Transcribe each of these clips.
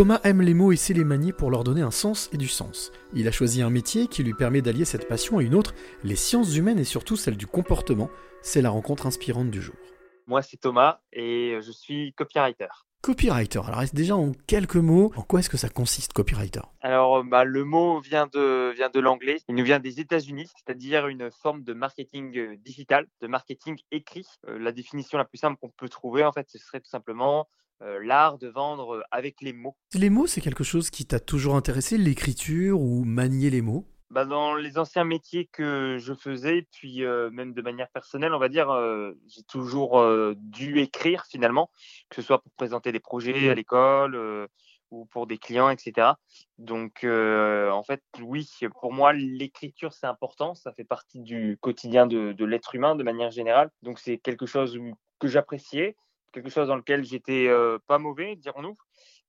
Thomas aime les mots et sait les manier pour leur donner un sens et du sens. Il a choisi un métier qui lui permet d'allier cette passion à une autre, les sciences humaines et surtout celle du comportement. C'est la rencontre inspirante du jour. Moi, c'est Thomas et je suis copywriter. Copywriter, alors déjà en quelques mots, en quoi est-ce que ça consiste, copywriter? Alors, bah, le mot vient de, vient de l'anglais, il nous vient des États-Unis, c'est-à-dire une forme de marketing euh, digital, de marketing écrit. Euh, la définition la plus simple qu'on peut trouver, en fait, ce serait tout simplement euh, l'art de vendre avec les mots. Les mots, c'est quelque chose qui t'a toujours intéressé, l'écriture ou manier les mots? Bah, dans les anciens métiers que je faisais, puis euh, même de manière personnelle, on va dire, euh, j'ai toujours euh, dû écrire finalement, que ce soit pour présenter des projets à l'école ou pour des clients, etc. Donc, en fait, oui, pour moi, l'écriture, c'est important. Ça fait partie du quotidien de, de l'être humain de manière générale. Donc, c'est quelque chose que j'appréciais, quelque chose dans lequel j'étais pas mauvais, dirons-nous.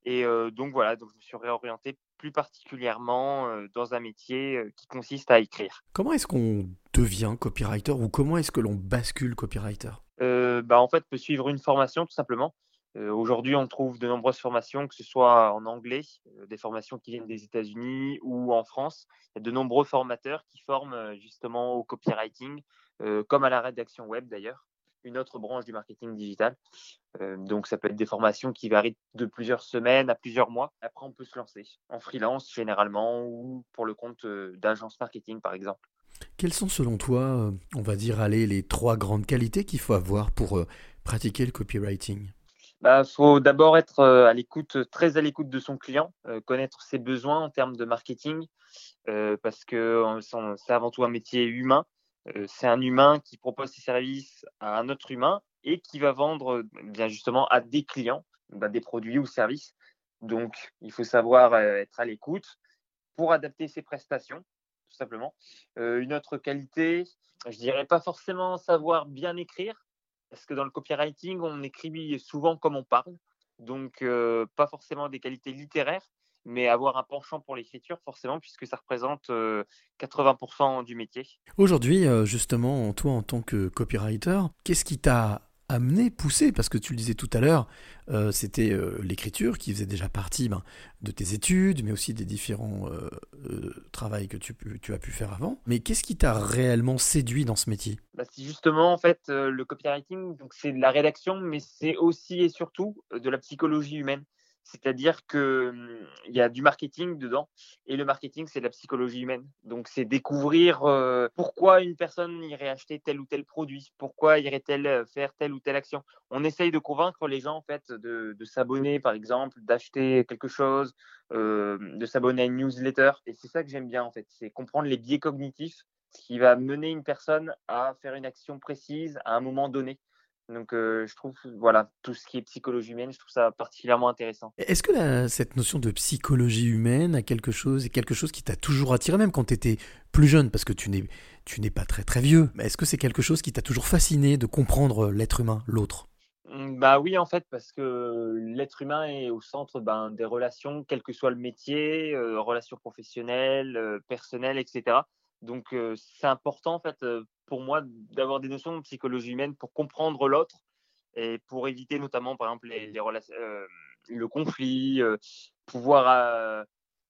Et donc voilà, donc je me suis réorienté plus particulièrement dans un métier qui consiste à écrire. Comment est-ce qu'on devient copywriter ou comment est-ce que l'on bascule copywriter? Bah, En fait, peut suivre une formation tout simplement. Aujourd'hui, on trouve de nombreuses formations, que ce soit en anglais, des formations qui viennent des États-Unis ou en France. Il y a de nombreux formateurs qui forment justement au copywriting, comme à la rédaction web d'ailleurs une autre branche du marketing digital. Euh, donc, ça peut être des formations qui varient de plusieurs semaines à plusieurs mois. Après, on peut se lancer en freelance généralement ou pour le compte euh, d'agences marketing, par exemple. Quelles sont selon toi, euh, on va dire, allez, les trois grandes qualités qu'il faut avoir pour pratiquer le copywriting? Il bah, faut d'abord être à l'écoute, très à l'écoute de son client, connaître ses besoins en termes de marketing, parce que c'est avant tout un métier humain c'est un humain qui propose ses services à un autre humain et qui va vendre bien justement à des clients bah, des produits ou services. Donc, il faut savoir être à l'écoute pour adapter ses prestations, tout simplement. une autre qualité, je dirais pas forcément savoir bien écrire, parce que dans le copywriting, on écrit souvent comme on parle. Donc, pas forcément des qualités littéraires, mais avoir un penchant pour l'écriture, forcément, puisque ça représente 80% du métier. Aujourd'hui, justement, toi, en tant que copywriter, qu'est-ce qui t'a amené, poussé, parce que tu le disais tout à l'heure, c'était l'écriture qui faisait déjà partie ben, de tes études, mais aussi des différents travaux que tu, tu, as pu faire avant. Mais qu'est-ce qui t'a réellement séduit dans ce métier? Bah, C'est justement, en fait, le copywriting, donc c'est de la rédaction, mais c'est aussi et surtout de la psychologie humaine. C'est-à-dire qu'il mmh, il y a du marketing dedans et le marketing, c'est la psychologie humaine. Donc, c'est découvrir pourquoi une personne irait acheter tel ou tel produit, pourquoi irait-elle faire telle ou telle action. On essaye de convaincre les gens, en fait, de, s'abonner, par exemple, d'acheter quelque chose, de s'abonner à une newsletter. Et c'est ça que j'aime bien, en fait, c'est comprendre les biais cognitifs, ce qui va mener une personne à faire une action précise à un moment donné. Donc, euh, je trouve, voilà, tout ce qui est psychologie humaine, je trouve ça particulièrement intéressant. Est-ce que cette notion de psychologie humaine a quelque chose, est quelque chose qui t'a toujours attiré, même quand tu étais plus jeune, parce que tu n'es, tu n'es pas très très vieux. Mais est-ce que c'est quelque chose qui t'a toujours fasciné de comprendre l'être humain, l'autre? Mmh, bah oui, en fait, parce que l'être humain est au centre ben, des relations, quel que soit le métier, euh, relations professionnelles, euh, personnelles, etc. Donc, c'est important, en fait, pour moi, d'avoir des notions de psychologie humaine pour comprendre l'autre et pour éviter notamment, par exemple, les, relations, le conflit, pouvoir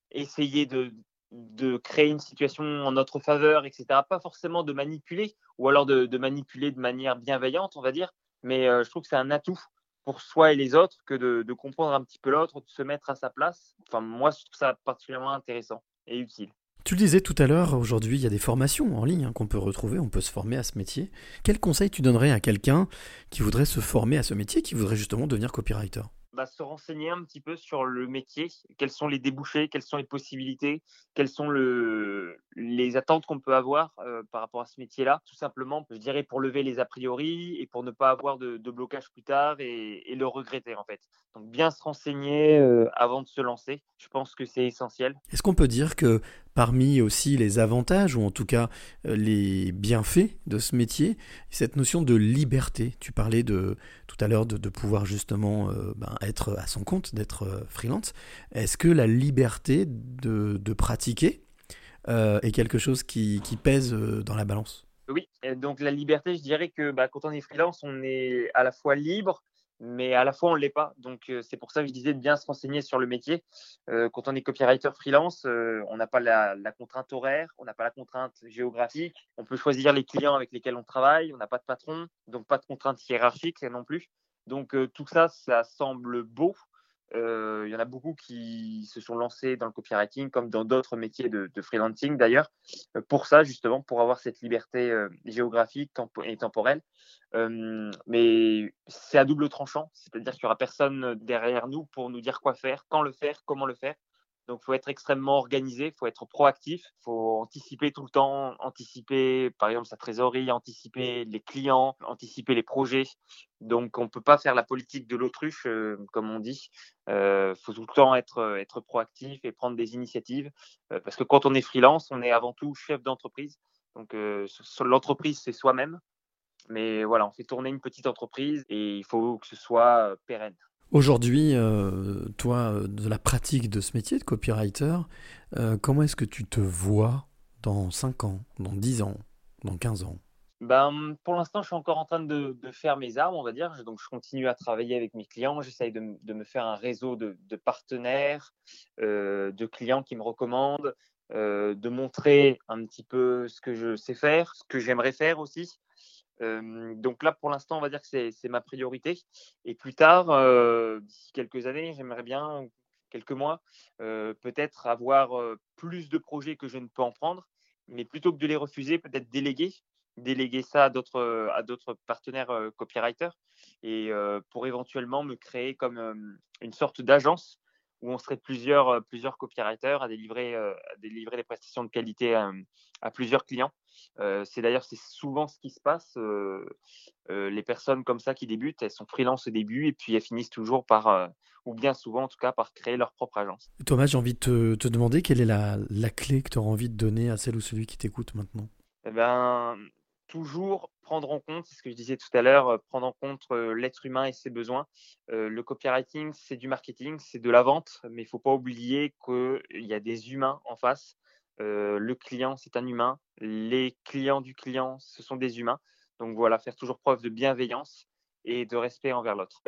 essayer de, de, créer une situation en notre faveur, etc. Pas forcément de manipuler, ou alors de, de manipuler de manière bienveillante, on va dire, mais je trouve que c'est un atout pour soi et les autres que de, de comprendre un petit peu l'autre, de se mettre à sa place. Enfin, moi, je trouve ça particulièrement intéressant et utile. Tu le disais tout à l'heure, aujourd'hui il y a des formations en ligne hein, qu'on peut retrouver, on peut se former à ce métier. Quel conseil tu donnerais à quelqu'un qui voudrait se former à ce métier, qui voudrait justement devenir copywriter? Bah, se renseigner un petit peu sur le métier, quels sont les débouchés, quelles sont les possibilités, quelles sont le, les attentes qu'on peut avoir euh, par rapport à ce métier-là? Tout simplement, je dirais pour lever les a priori et pour ne pas avoir de, blocage plus tard et, le regretter en fait. Donc bien se renseigner euh, avant de se lancer, je pense que c'est essentiel. Est-ce qu'on peut dire que parmi aussi les avantages, ou en tout cas euh, les bienfaits de ce métier, cette notion de liberté. Tu parlais de, tout à l'heure de, pouvoir justement euh, ben, être à son compte, d'être euh, freelance. Est-ce que la liberté de, pratiquer est quelque chose qui, pèse dans la balance? Oui, donc la liberté, je dirais que bah, quand on est freelance, on est à la fois libre, mais à la fois on l'est pas. Donc euh, c'est pour ça que je disais de bien se renseigner sur le métier. Euh, quand on est copywriter freelance, euh, on n'a pas la, contrainte horaire, on n'a pas la contrainte géographique, on peut choisir les clients avec lesquels on travaille, on n'a pas de patron, donc pas de contrainte hiérarchique non plus. Donc tout ça, ça semble beau, il y en a beaucoup qui se sont lancés dans le copywriting, comme dans d'autres métiers de, freelancing d'ailleurs, pour ça justement, pour avoir cette liberté géographique et temporelle. mais c'est à double tranchant, c'est-à-dire qu'il n'y aura personne derrière nous pour nous dire quoi faire, quand le faire, comment le faire. Donc, il faut être extrêmement organisé, il faut être proactif, il faut anticiper tout le temps, anticiper par exemple sa trésorerie, anticiper les clients, anticiper les projets. Donc, on ne peut pas faire la politique de l'autruche, euh, comme on dit. Il euh, faut tout le temps être, euh, être proactif et prendre des initiatives. parce que quand on est freelance, on est avant tout chef d'entreprise. Donc, l'entreprise, c'est soi-même. Mais voilà, on fait tourner une petite entreprise et il faut que ce soit pérenne. Aujourd'hui, euh, toi, de la pratique de ce métier de copywriter, euh, comment est-ce que tu te vois dans 5 ans, dans 10 ans, dans 15 ans? Ben, pour l'instant, je suis encore en train de, faire mes armes, on va dire. Donc, je continue à travailler avec mes clients. J'essaye de, me faire un réseau de, partenaires, euh, de clients qui me recommandent, de montrer un petit peu ce que je sais faire, ce que j'aimerais faire aussi donc là, pour l'instant, on va dire que c'est ma priorité. Et plus tard, d'ici quelques années, j'aimerais bien, quelques mois, peut-être avoir plus de projets que je ne peux en prendre, mais plutôt que de les refuser, peut-être déléguer, déléguer ça à d'autres partenaires copywriters et pour éventuellement me créer comme une sorte d'agence où on serait plusieurs, plusieurs copywriters à délivrer des prestations de qualité à plusieurs clients. Euh, c'est d'ailleurs c'est souvent ce qui se passe. Euh, euh, les personnes comme ça qui débutent, elles sont freelance au début et puis elles finissent toujours par, ou bien souvent en tout cas, par créer leur propre agence. Thomas, j'ai envie de te, demander quelle est la, clé que tu auras envie de donner à celle ou celui qui t'écoute maintenant? Eh ben, toujours prendre en compte, c'est ce que je disais tout à l'heure, prendre en compte l'être humain et ses besoins. le copywriting, c'est du marketing, c'est de la vente, mais il ne faut pas oublier qu'il y a des humains en face. Euh, le client, c'est un humain. Les clients du client, ce sont des humains. Donc voilà, faire toujours preuve de bienveillance et de respect envers l'autre.